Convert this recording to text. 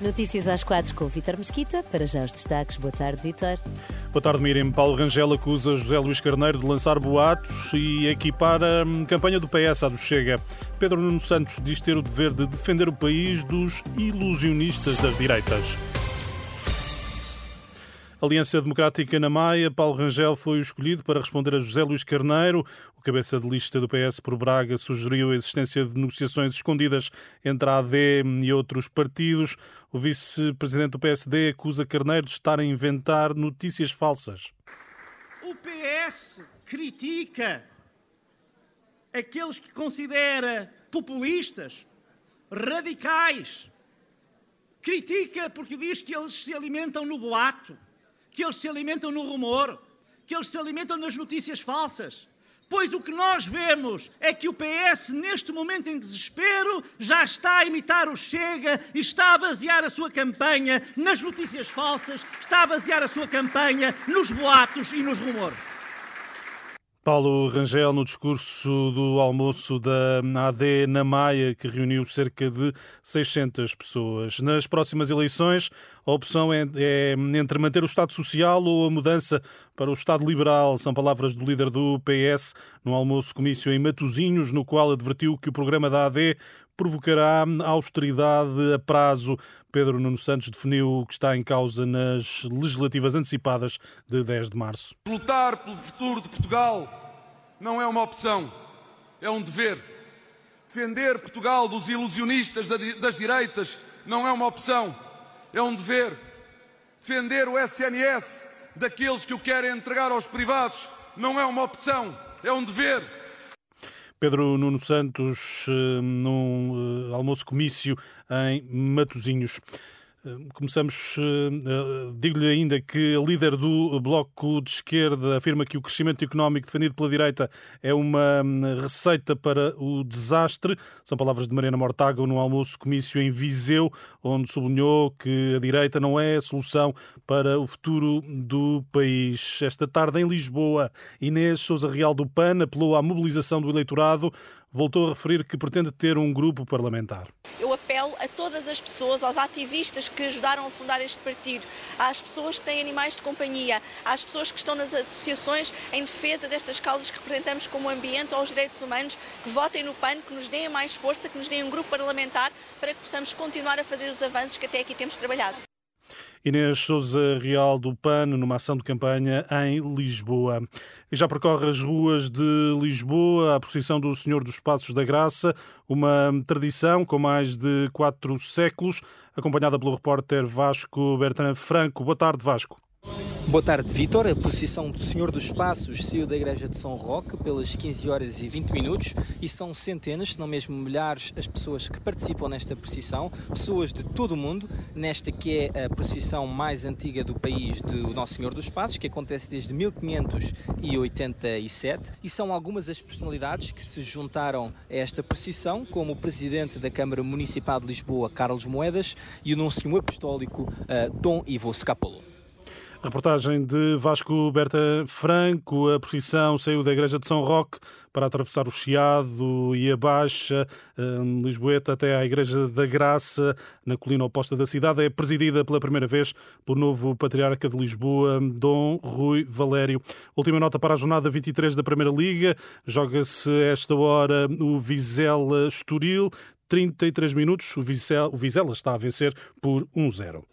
Notícias às quatro com o Vitor Mesquita. Para já os destaques. Boa tarde, Vitor. Boa tarde, Miriam. Paulo Rangel acusa José Luís Carneiro de lançar boatos e equipar a hum, campanha do PS à do Chega. Pedro Nuno Santos diz ter o dever de defender o país dos ilusionistas das direitas. Aliança Democrática na Maia, Paulo Rangel foi o escolhido para responder a José Luís Carneiro. O cabeça de lista do PS por Braga sugeriu a existência de negociações escondidas entre a AD e outros partidos. O vice-presidente do PSD acusa Carneiro de estar a inventar notícias falsas. O PS critica aqueles que considera populistas, radicais. Critica porque diz que eles se alimentam no boato que eles se alimentam no rumor, que eles se alimentam nas notícias falsas. Pois o que nós vemos é que o PS, neste momento em desespero, já está a imitar o Chega e está a basear a sua campanha nas notícias falsas, está a basear a sua campanha nos boatos e nos rumores. Paulo Rangel, no discurso do almoço da AD na Maia, que reuniu cerca de 600 pessoas. Nas próximas eleições, a opção é, é, entre manter o Estado Social ou a mudança para o Estado Liberal. São palavras do líder do PS no almoço-comício em Matosinhos, no qual advertiu que o programa da AD provocará austeridade a prazo. Pedro Nuno Santos definiu o que está em causa nas legislativas antecipadas de 10 de março. Lutar pelo futuro de Portugal não é uma opção, é um dever. Defender Portugal dos ilusionistas das direitas não é uma opção, é um dever. Defender o SNS daqueles que o querem entregar aos privados não é uma opção, é um dever. Pedro Nuno Santos, eh, num eh, almoço-comício em Matosinhos. Começamos, eh, eh, digo-lhe ainda que a líder do Bloco de Esquerda afirma que o crescimento económico defendido pela direita é uma hum, receita para o desastre. São palavras de Mariana Mortágua no almoço comício em Viseu, onde sublinhou que a direita não é a solução para o futuro do país. Esta tarde em Lisboa, Inês Souza Real do PAN apelou à mobilização do eleitorado, voltou a referir que pretende ter um grupo parlamentar. Apelo a todas as pessoas, aos ativistas que ajudaram a fundar este partido, às pessoas que têm animais de companhia, às pessoas que estão nas associações em defesa destas causas que representamos como o ambiente ou os direitos humanos, que votem no PAN, que nos deem mais força, que nos deem um grupo parlamentar para que possamos continuar a fazer os avanços que até aqui temos trabalhado. Inês Souza Real do PAN, numa ação de campanha em Lisboa. E já percorre as ruas de Lisboa a procissão do Senhor dos Passos da Graça, uma tradição com mais de quatro séculos, acompanhada pelo repórter Vasco Bertrand Franco. Boa tarde, Vasco. Boa tarde, Vitor. A procissão do Senhor dos Passos saiu da Igreja de São Roque pelas 15 horas e 20 minutos e são centenas, se não mesmo milhares, as pessoas que participam nesta procissão, pessoas de todo o mundo, nesta que é a procissão mais antiga do país do Nosso Senhor dos Passos, que acontece desde 1587 e são algumas as personalidades que se juntaram a esta procissão, como o Presidente da Câmara Municipal de Lisboa, Carlos Moedas, e o Núncio Apostólico, uh, Dom Ivo Scapolo. Reportagem de Vasco Berta Franco. A procissão saiu da Igreja de São Roque para atravessar o Chiado e a Baixa, Lisboeta, até à Igreja da Graça, na colina oposta da cidade. É presidida pela primeira vez pelo novo Patriarca de Lisboa, Dom Rui Valério. Última nota para a jornada 23 da Primeira Liga. Joga-se esta hora o Vizela Estoril. 33 minutos. O Vizela está a vencer por 1-0.